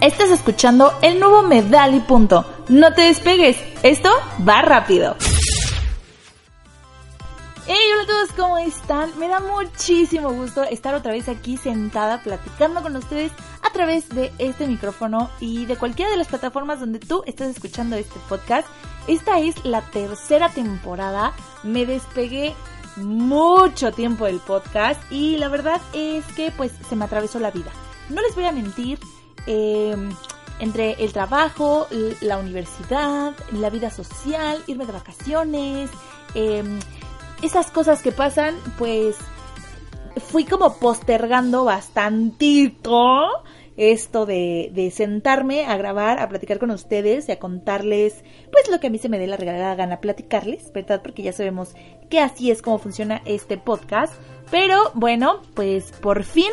Estás escuchando el nuevo Medal Punto. No te despegues, esto va rápido. Hey, hola a todos, ¿cómo están? Me da muchísimo gusto estar otra vez aquí sentada platicando con ustedes a través de este micrófono y de cualquiera de las plataformas donde tú estás escuchando este podcast. Esta es la tercera temporada. Me despegué mucho tiempo del podcast y la verdad es que pues se me atravesó la vida. No les voy a mentir, eh, entre el trabajo, la universidad, la vida social, irme de vacaciones, eh, esas cosas que pasan, pues fui como postergando bastantito esto de, de, sentarme a grabar, a platicar con ustedes y a contarles, pues lo que a mí se me dé la regalada gana platicarles, ¿verdad? Porque ya sabemos que así es como funciona este podcast. Pero bueno, pues por fin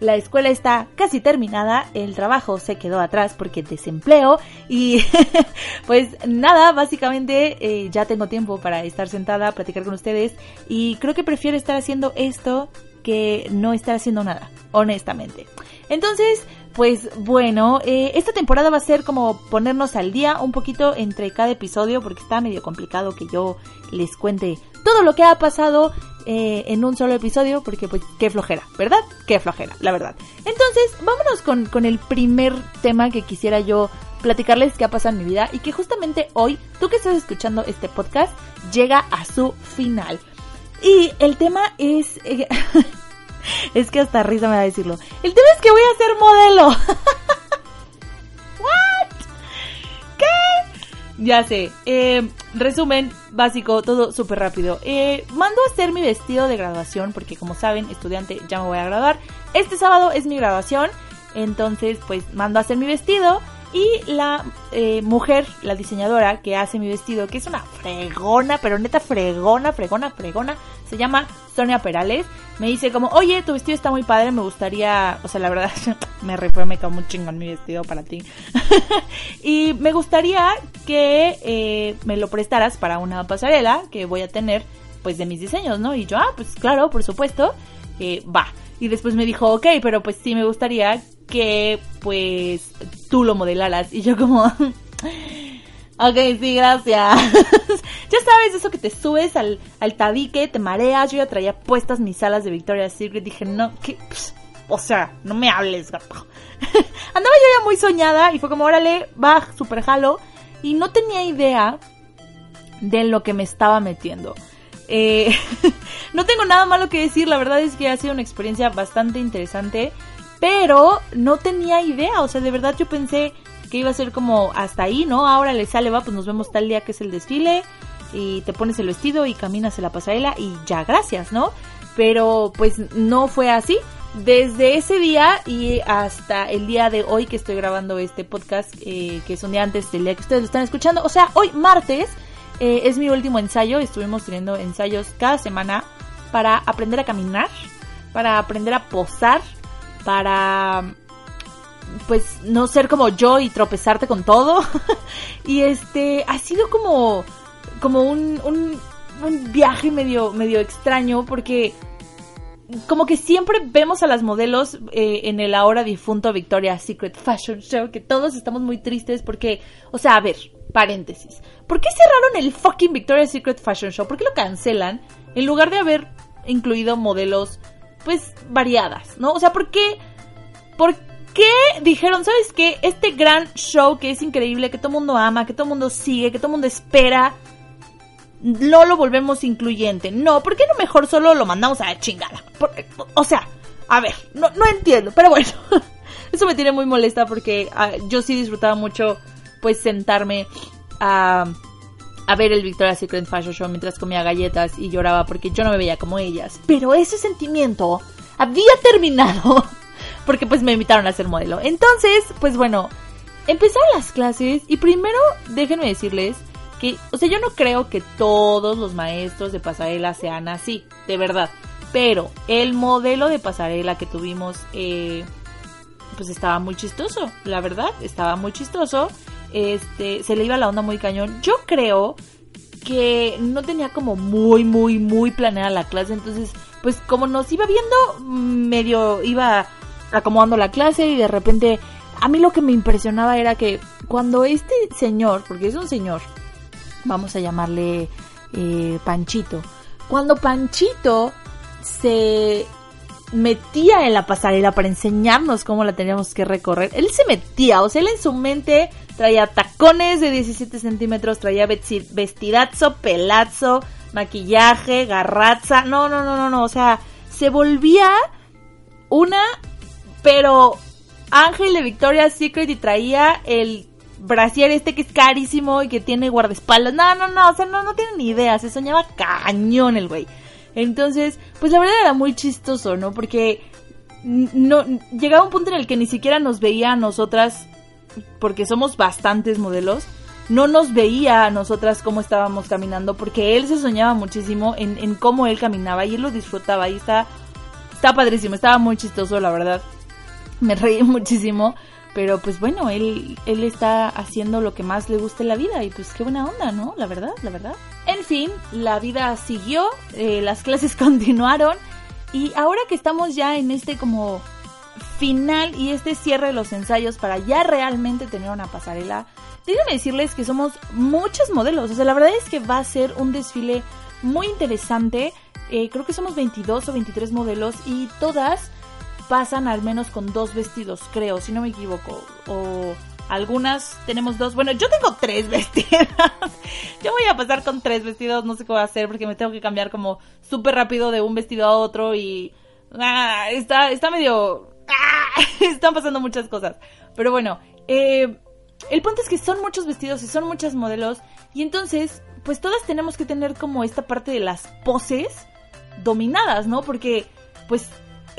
la escuela está casi terminada, el trabajo se quedó atrás porque desempleo y pues nada, básicamente eh, ya tengo tiempo para estar sentada, platicar con ustedes y creo que prefiero estar haciendo esto que no estar haciendo nada, honestamente. Entonces, pues bueno, eh, esta temporada va a ser como ponernos al día un poquito entre cada episodio porque está medio complicado que yo les cuente todo lo que ha pasado eh, en un solo episodio porque pues qué flojera, ¿verdad? Qué flojera, la verdad. Entonces, vámonos con, con el primer tema que quisiera yo platicarles que ha pasado en mi vida y que justamente hoy, tú que estás escuchando este podcast, llega a su final. Y el tema es... Eh, es que hasta risa me va a decirlo. El tema es que voy a ser modelo. ¿What? ¿Qué? Ya sé. Eh, resumen básico, todo súper rápido. Eh, mando a hacer mi vestido de graduación porque como saben, estudiante, ya me voy a graduar. Este sábado es mi graduación. Entonces, pues mando a hacer mi vestido. Y la eh, mujer, la diseñadora que hace mi vestido, que es una fregona, pero neta fregona, fregona, fregona, se llama Sonia Perales. Me dice como, oye, tu vestido está muy padre, me gustaría, o sea, la verdad, me refue, me quedó muy chingón mi vestido para ti. y me gustaría que eh, me lo prestaras para una pasarela que voy a tener, pues, de mis diseños, ¿no? Y yo, ah, pues claro, por supuesto, eh, va. Y después me dijo, ok, pero pues sí me gustaría que pues tú lo modelaras. Y yo como, ok, sí, gracias. ya sabes, eso que te subes al, al tabique, te mareas. Yo ya traía puestas mis alas de Victoria's Secret. Dije, no, que... O sea, no me hables, gato. Andaba yo ya muy soñada y fue como, órale, va, super jalo. Y no tenía idea de lo que me estaba metiendo. Eh, no tengo nada malo que decir, la verdad es que ha sido una experiencia bastante interesante. Pero no tenía idea, o sea, de verdad yo pensé que iba a ser como hasta ahí, ¿no? Ahora le sale, va, pues nos vemos tal día que es el desfile y te pones el vestido y caminas en la pasarela y ya, gracias, ¿no? Pero pues no fue así. Desde ese día y hasta el día de hoy que estoy grabando este podcast, eh, que es un día antes del día que ustedes lo están escuchando, o sea, hoy martes eh, es mi último ensayo, estuvimos teniendo ensayos cada semana para aprender a caminar, para aprender a posar, para pues no ser como yo y tropezarte con todo. y este ha sido como como un, un, viaje medio medio extraño porque como que siempre vemos a las modelos eh, en el ahora difunto Victoria's Secret Fashion Show que todos estamos muy tristes porque, o sea, a ver, paréntesis, ¿por qué cerraron el fucking Victoria's Secret Fashion Show? ¿Por qué lo cancelan en lugar de haber incluido modelos pues variadas, ¿no? O sea, ¿por qué? ¿Por qué dijeron, sabes qué? Este gran show que es increíble, que todo mundo ama, que todo mundo sigue, que todo mundo espera, no lo volvemos incluyente. No, ¿por qué no mejor solo lo mandamos a la chingada? o sea, a ver, no, no entiendo, pero bueno, eso me tiene muy molesta porque uh, yo sí disfrutaba mucho, pues, sentarme a a ver el Victoria's Secret Fashion Show mientras comía galletas y lloraba porque yo no me veía como ellas. Pero ese sentimiento había terminado porque pues me invitaron a ser modelo. Entonces, pues bueno, empezaron las clases y primero déjenme decirles que, o sea, yo no creo que todos los maestros de pasarela sean así, de verdad. Pero el modelo de pasarela que tuvimos, eh, pues estaba muy chistoso, la verdad, estaba muy chistoso. Este, se le iba la onda muy cañón. Yo creo que no tenía como muy, muy, muy planeada la clase. Entonces, pues como nos iba viendo, medio iba acomodando la clase y de repente a mí lo que me impresionaba era que cuando este señor, porque es un señor, vamos a llamarle eh, Panchito, cuando Panchito se metía en la pasarela para enseñarnos cómo la teníamos que recorrer. Él se metía, o sea, él en su mente traía tacones de 17 centímetros, traía vestidazo, pelazo, maquillaje, garraza. No, no, no, no, no. O sea, se volvía una, pero Ángel de Victoria's Secret y traía el brasier este que es carísimo y que tiene guardaespaldas. No, no, no, o sea, no, no tiene ni idea. Se soñaba cañón el güey. Entonces, pues la verdad era muy chistoso, ¿no? Porque no llegaba un punto en el que ni siquiera nos veía a nosotras, porque somos bastantes modelos, no nos veía a nosotras cómo estábamos caminando, porque él se soñaba muchísimo en, en cómo él caminaba y él lo disfrutaba y está, está padrísimo, estaba muy chistoso, la verdad. Me reí muchísimo. Pero pues bueno, él, él está haciendo lo que más le gusta en la vida y pues qué buena onda, ¿no? La verdad, la verdad. En fin, la vida siguió, eh, las clases continuaron y ahora que estamos ya en este como final y este cierre de los ensayos para ya realmente tener una pasarela, déjenme decirles que somos muchos modelos. O sea, la verdad es que va a ser un desfile muy interesante. Eh, creo que somos 22 o 23 modelos y todas pasan al menos con dos vestidos, creo, si no me equivoco. O algunas tenemos dos. Bueno, yo tengo tres vestidos. yo voy a pasar con tres vestidos, no sé qué voy a hacer porque me tengo que cambiar como súper rápido de un vestido a otro y... Ah, está, está medio... Ah, están pasando muchas cosas. Pero bueno, eh, el punto es que son muchos vestidos y son muchos modelos y entonces pues todas tenemos que tener como esta parte de las poses dominadas, ¿no? Porque pues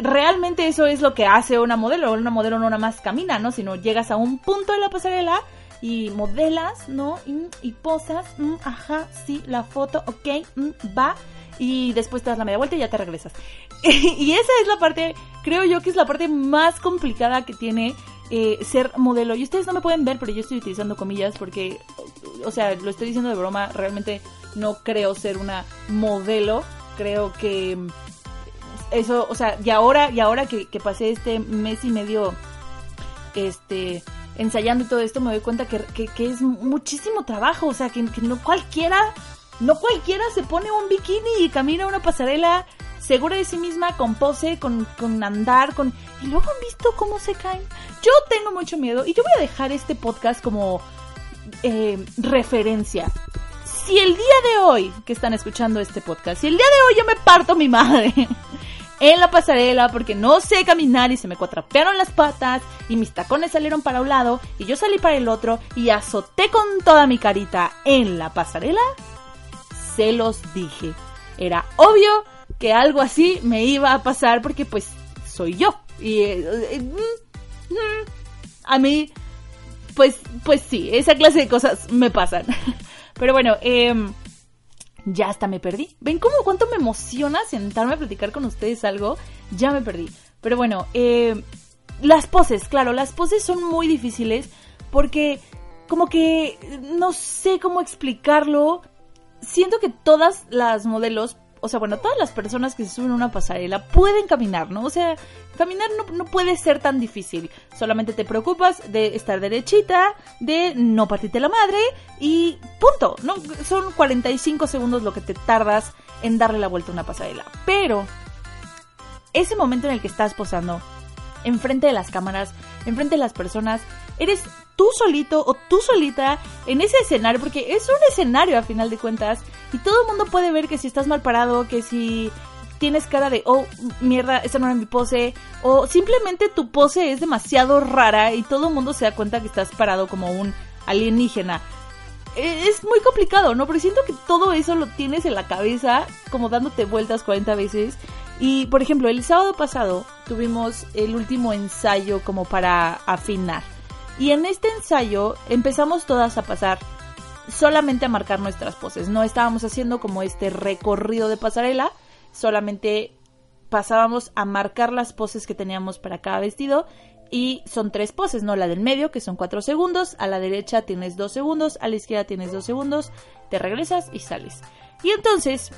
realmente eso es lo que hace una modelo. Una modelo no nada más camina, ¿no? Sino llegas a un punto de la pasarela y modelas, ¿no? Y, posas, mm, ajá, sí, la foto, ok, mm, va. Y después te das la media vuelta y ya te regresas. y esa es la parte, creo yo que es la parte más complicada que tiene eh, ser modelo. Y ustedes no me pueden ver, pero yo estoy utilizando comillas porque, o sea, lo estoy diciendo de broma, realmente no creo ser una modelo. Creo que eso, o sea, y ahora, y ahora que, pasé este mes y medio, este, ensayando y todo esto, me doy cuenta que, es muchísimo trabajo, o sea, que, no cualquiera, no cualquiera se pone un bikini y camina una pasarela segura de sí misma, con pose, con, con andar, con... Y luego han visto cómo se caen. Yo tengo mucho miedo y yo voy a dejar este podcast como eh, referencia. Si el día de hoy que están escuchando este podcast, si el día de hoy yo me parto mi madre en la pasarela porque no sé caminar y se me cuatrapearon las patas y mis tacones salieron para un lado y yo salí para el otro y azoté con toda mi carita en la pasarela, se los dije. Era obvio que algo así me iba a pasar porque pues soy yo. Y eh, eh, mm, mm, a mí, pues, pues sí, esa clase de cosas me pasan. Pero bueno, eh, ya hasta me perdí. ¿Ven cómo cuánto me emociona sentarme a platicar con ustedes algo? Ya me perdí. Pero bueno, eh, las poses, claro, las poses son muy difíciles porque como que no sé cómo explicarlo. Siento que todas las modelos o sea, bueno, todas las personas que se suben a una pasarela pueden caminar, ¿no? O sea, caminar no, puede ser tan difícil. Solamente te preocupas de estar derechita, de no partirte la madre y punto, ¿no? Son 45 segundos lo que te tardas en darle la vuelta a una pasarela. Pero ese momento en el que estás posando, enfrente de las cámaras, enfrente de las personas, eres tú solito o tú solita en ese escenario, porque es un escenario a final de cuentas, y todo el mundo puede ver que si estás mal parado, que si tienes cara de, oh, mierda, esa no era mi pose, o simplemente tu pose es demasiado rara y todo el mundo se da cuenta que estás parado como un alienígena. E, es muy complicado, ¿no? Porque siento que todo eso lo tienes en la cabeza, como dándote vueltas 40 veces. Y, por ejemplo, el sábado pasado tuvimos el último ensayo como para afinar. Y en este ensayo empezamos todas a pasar solamente a marcar nuestras poses. No estábamos haciendo como este recorrido de pasarela, solamente pasábamos a marcar las poses que teníamos para cada vestido y son tres poses, ¿no? La del medio, que son cuatro segundos, a la derecha tienes dos segundos, a la izquierda tienes dos segundos, te regresas y sales. Y entonces,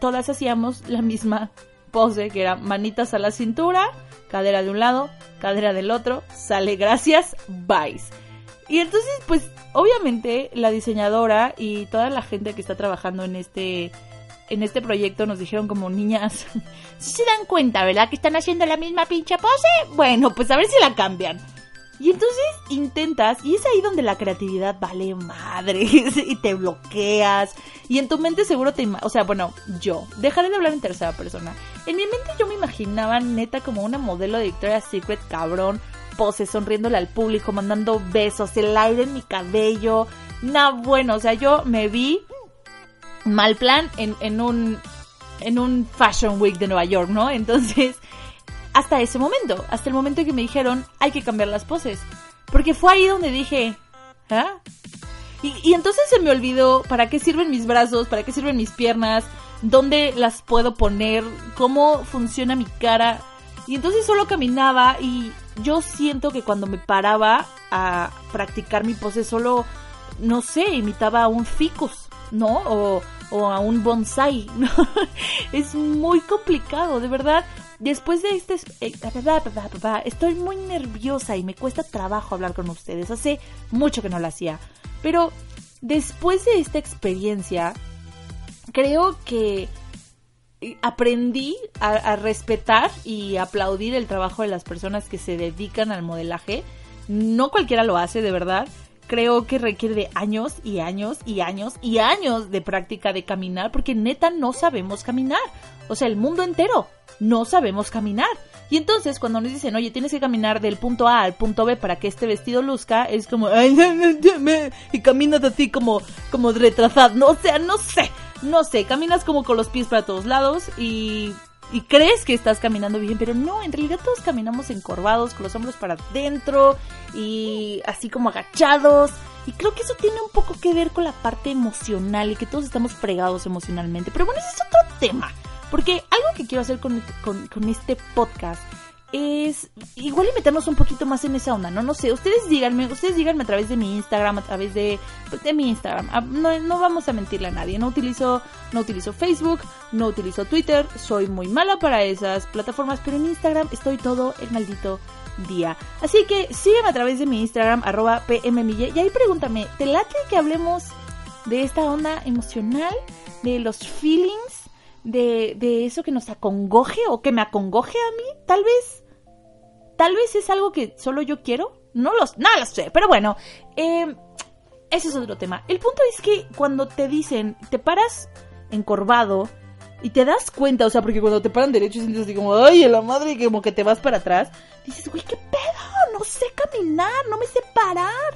todas hacíamos la misma pose, que era manitas a la cintura, cadera de un lado, cadera del otro, sale gracias, vais. Y entonces, pues, obviamente la diseñadora y toda la gente que está trabajando en este en este proyecto nos dijeron como niñas, si se dan cuenta, ¿verdad? Que están haciendo la misma pinche pose. Bueno, pues a ver si la cambian. Y entonces intentas, y es ahí donde la creatividad vale madre, y te bloqueas, y en tu mente seguro te... O sea, bueno, yo, dejaré de hablar en tercera persona. En mi mente yo me imaginaba neta como una modelo de Victoria's Secret cabrón, pose, sonriéndole al público, mandando besos, el aire en mi cabello. No, bueno, o sea, yo me vi mal plan en, en un en un Fashion Week de Nueva York, ¿no? Entonces, hasta ese momento, hasta el momento en que me dijeron, hay que cambiar las poses. Porque fue ahí donde dije, ¿ah? Y, y, entonces se me olvidó para qué sirven mis brazos, para qué sirven mis piernas, dónde las puedo poner, cómo funciona mi cara. Y entonces solo caminaba y yo siento que cuando me paraba a practicar mi pose solo, no sé, imitaba a un ficus, ¿no? O o a un bonsai. ¿no? es muy complicado, de verdad. Después de este... Eh, estoy muy nerviosa y me cuesta trabajo hablar con ustedes. Hace mucho que no lo hacía. Pero después de esta experiencia, creo que aprendí a, a, respetar y aplaudir el trabajo de las personas que se dedican al modelaje. No cualquiera lo hace, de verdad creo que requiere de años y años y años y años de práctica de caminar porque neta no sabemos caminar. O sea, el mundo entero no sabemos caminar. Y entonces cuando nos dicen, oye, tienes que caminar del punto A al punto B para que este vestido luzca, es como, ay, y caminas así como, como retrasado. No, o sea, no sé, no sé, caminas como con los pies para todos lados y y crees que estás caminando bien, pero no, en realidad todos caminamos encorvados, con los hombros para adentro y así como agachados. Y creo que eso tiene un poco que ver con la parte emocional y que todos estamos fregados emocionalmente. Pero bueno, ese es otro tema. Porque algo que quiero hacer con, con, este podcast es igual y meternos un poquito más en esa onda, ¿no? No sé, ustedes díganme, ustedes díganme a través de mi Instagram, a través de, de mi Instagram. Ah, no, no vamos a mentirle a nadie, no utilizo, no utilizo Facebook, no utilizo Twitter, soy muy mala para esas plataformas, pero en Instagram estoy todo el maldito día. Así que sígueme a través de mi Instagram, arroba pmmille, y ahí pregúntame, ¿te late que hablemos de esta onda emocional, de los feelings? De, de eso que nos acongoje o que me acongoje a mí, tal vez. Tal vez es algo que solo yo quiero. No, los, no lo sé, pero bueno. Eh, ese es otro tema. El punto es que cuando te dicen, te paras encorvado y te das cuenta, o sea, porque cuando te paran derecho y sientes así como, ay, a la madre, como que te vas para atrás, dices, güey, qué pedo, no sé caminar, no me sé parar.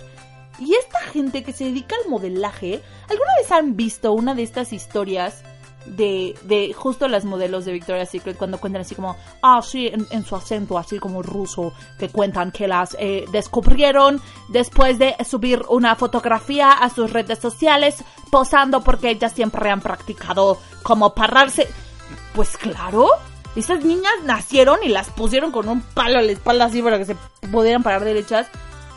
Y esta gente que se dedica al modelaje, ¿alguna vez han visto una de estas historias de, de justo las modelos de Victoria's Secret cuando cuentan así como, ah, sí, en, su acento así como ruso, que cuentan que las eh, descubrieron después de subir una fotografía a sus redes sociales posando porque ellas siempre han practicado como pararse. Pues claro, esas niñas nacieron y las pusieron con un palo a la espalda así para que se pudieran parar derechas.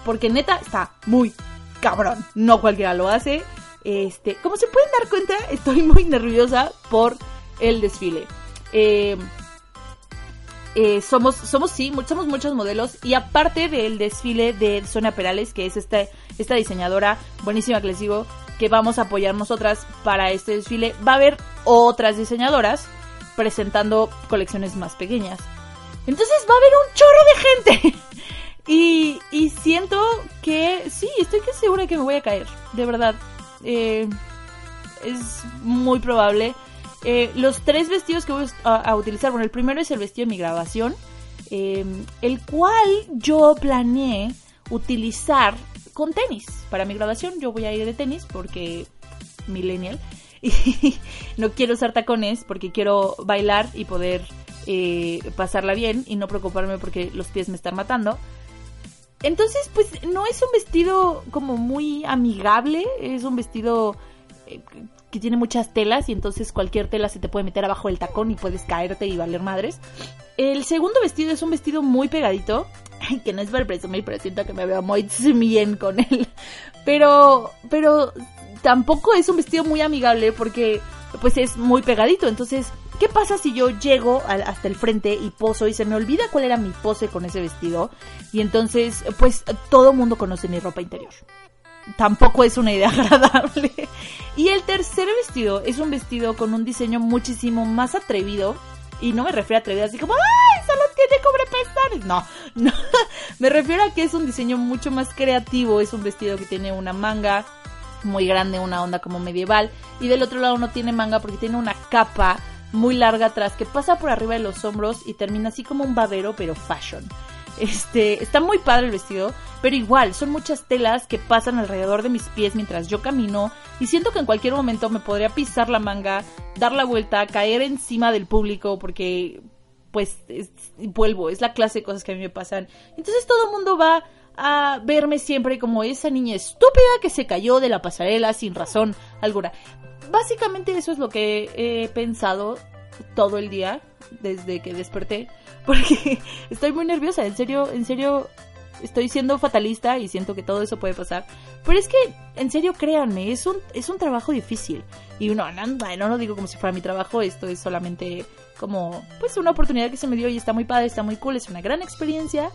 Porque neta está muy cabrón. No cualquiera lo hace. Este, como se pueden dar cuenta, estoy muy nerviosa por el desfile. Eh, eh, somos, somos sí, somos muchos modelos y aparte del desfile de Sonia Perales, que es esta, esta diseñadora buenísima que les digo, que vamos a apoyar nosotras para este desfile, va a haber otras diseñadoras presentando colecciones más pequeñas. Entonces va a haber un chorro de gente. y, y siento que sí, estoy que segura que me voy a caer, de verdad. Eh, es muy probable. Eh, los tres vestidos que voy a, utilizar, bueno, el primero es el vestido de mi grabación, em, el cual yo planeé utilizar con tenis. Para mi grabación yo voy a ir de tenis porque millennial y no quiero usar tacones porque quiero bailar y poder eh, pasarla bien y no preocuparme porque los pies me están matando. Entonces, pues no es un vestido como muy amigable, es un vestido eh, que tiene muchas telas y entonces cualquier tela se te puede meter abajo del tacón y puedes caerte y valer madres. El segundo vestido es un vestido muy pegadito, que no es para presumir, pero siento que me veo muy bien con él. Pero, pero tampoco es un vestido muy amigable porque pues es muy pegadito, entonces ¿Qué pasa si yo llego hasta el frente y poso y se me olvida cuál era mi pose con ese vestido? Y entonces, pues todo mundo conoce mi ropa interior. Tampoco es una idea agradable. Y el tercer vestido es un vestido con un diseño muchísimo más atrevido. Y no me refiero a atrevido así como, ¡ay! Solo tiene cubrepezones. No, no. me refiero a que es un diseño mucho más creativo. Es un vestido que tiene una manga muy grande, una onda como medieval. Y del otro lado no tiene manga porque tiene una capa muy larga atrás que pasa por arriba de los hombros y termina así como un babero, pero fashion. Este, está muy padre el vestido, pero igual, son muchas telas que pasan alrededor de mis pies mientras yo camino y siento que en cualquier momento me podría pisar la manga, dar la vuelta, caer encima del público porque pues vuelvo, es la clase de cosas que a mí me pasan. Entonces todo el mundo va a verme siempre como esa niña estúpida que se cayó de la pasarela sin razón alguna básicamente eso es lo que he pensado todo el día desde que desperté. Porque estoy muy nerviosa, en serio, en serio, estoy siendo fatalista y siento que todo eso puede pasar. Pero es que, en serio, créanme, es un, es un trabajo difícil. Y no, no, no digo como si fuera mi trabajo, esto es solamente como, pues, una oportunidad que se me dio y está muy padre, está muy cool, es una gran experiencia.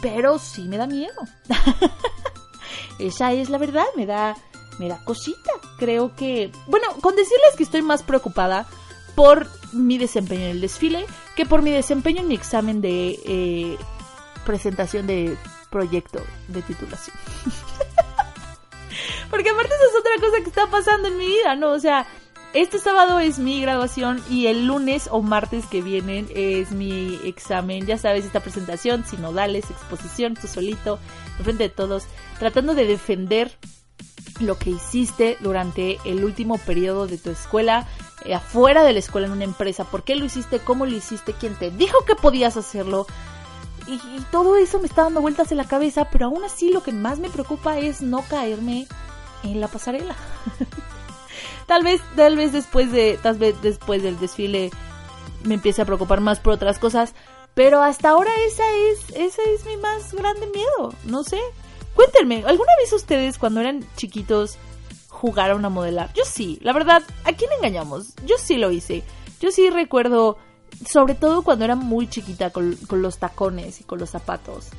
Pero sí me da miedo. Esa es la verdad, me da me da cosita. Creo que, bueno, con decirles que estoy más preocupada por mi desempeño en el desfile que por mi desempeño en mi examen de eh, presentación de proyecto de titulación. Porque aparte esa es otra cosa que está pasando en mi vida, ¿no? O sea, este sábado es mi graduación y el lunes o martes que vienen es mi examen. Ya sabes, esta presentación, sinodales, exposición, tú solito, frente de todos, tratando de defender lo que hiciste durante el último periodo de tu escuela, eh, afuera de la escuela en una empresa, por qué lo hiciste, cómo lo hiciste, quién te dijo que podías hacerlo. Y, todo eso me está dando vueltas en la cabeza, pero aún así lo que más me preocupa es no caerme en la pasarela. tal vez, tal vez después de, tal vez después del desfile me empiece a preocupar más por otras cosas, pero hasta ahora esa es, esa es mi más grande miedo, no sé. Cuéntenme, ¿alguna vez ustedes cuando eran chiquitos jugaron a modelar? Yo sí, la verdad, ¿a quién engañamos? Yo sí lo hice. Yo sí recuerdo, sobre todo cuando era muy chiquita con, los tacones y con los zapatos.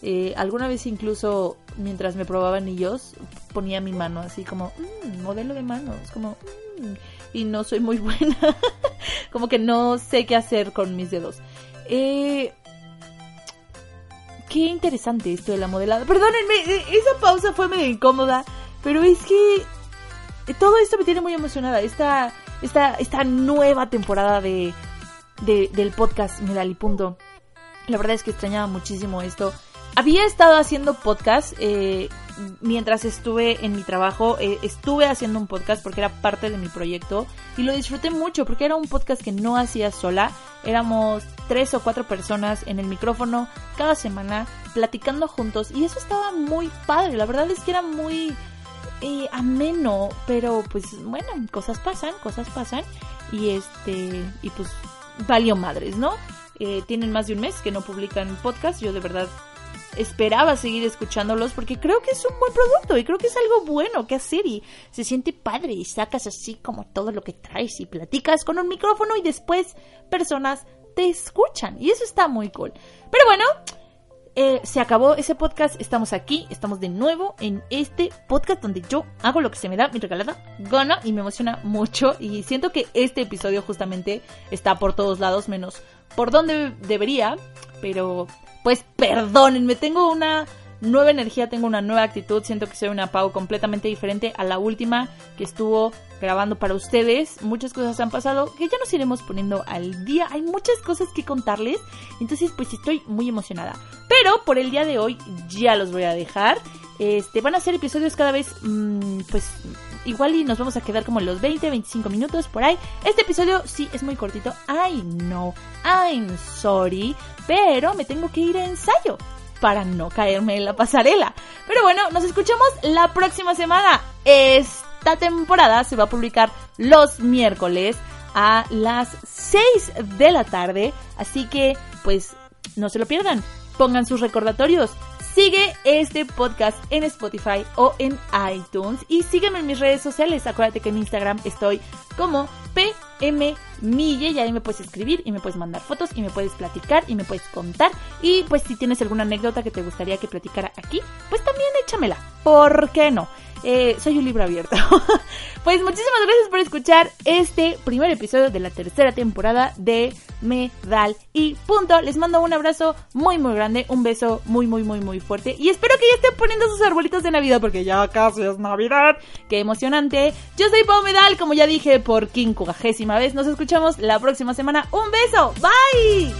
Eh, alguna vez incluso mientras me probaban anillos ponía mi mano así como mmm, modelo de manos como mmm, y no soy muy buena como que no sé qué hacer con mis dedos eh, qué interesante esto de la modelada. Perdónenme, e, esa pausa fue medio incómoda, pero es que todo esto me tiene muy emocionada. Esta, esta, esta nueva temporada de, del podcast Medal y Punto. La verdad es que extrañaba muchísimo esto. Había estado haciendo podcast eh, mientras estuve en mi trabajo. Eh, estuve haciendo un podcast porque era parte de mi proyecto y lo disfruté mucho porque era un podcast que no hacía sola. Éramos tres o cuatro personas en el micrófono cada semana platicando juntos y eso estaba muy padre. La verdad es que era muy eh, ameno, pero pues bueno, cosas pasan, cosas pasan y este y pues valió madres, ¿no? tienen más de un mes que no publican podcast. Yo de verdad esperaba seguir escuchándolos porque creo que es un buen producto y creo que es algo bueno que hacer y se siente padre y sacas así como todo lo que traes y platicas con un micrófono y después personas te escuchan y eso está muy cool. Pero bueno, eh, se acabó ese podcast, estamos aquí, estamos de nuevo en este podcast donde yo hago lo que se me da mi regalada gana y me emociona mucho y siento que este episodio justamente está por todos lados menos por donde debería, pero pues perdónenme, tengo una nueva energía, tengo una nueva actitud, siento que soy una Pau completamente diferente a la última que estuvo grabando para ustedes. Muchas cosas han pasado que ya nos iremos poniendo al día. Hay muchas cosas que contarles, entonces pues estoy muy emocionada. Pero por el día de hoy ya los voy a dejar. Este, van a ser episodios cada vez, mm, pues, igual y nos vamos a quedar como los 20, 25 minutos por ahí. Este episodio sí es muy cortito. I know, I'm sorry, pero me tengo que ir a ensayo para no caerme en la pasarela. Pero bueno, nos escuchamos la próxima semana. Esta temporada se va a publicar los miércoles a las 6 de la tarde, así que pues no se lo pierdan. Pongan sus recordatorios. Sigue este podcast en Spotify o en iTunes y sígueme en mis redes sociales. Acuérdate que en Instagram estoy como PM Mille y ahí me puedes escribir y me puedes mandar fotos y me puedes platicar y me puedes contar. Y pues si tienes alguna anécdota que te gustaría que platicara aquí, pues también échamela. ¿Por qué no? Eh, soy un libro abierto. pues muchísimas gracias por escuchar este primer episodio de la tercera temporada de Medal y punto. Les mando un abrazo muy muy grande, un beso muy muy muy muy fuerte y espero que ya estén poniendo sus arbolitos de Navidad porque ya casi es Navidad. Qué emocionante. Yo soy Pau Medal, como ya dije por quincuagésima vez. Nos escuchamos la próxima semana. Un beso. Bye.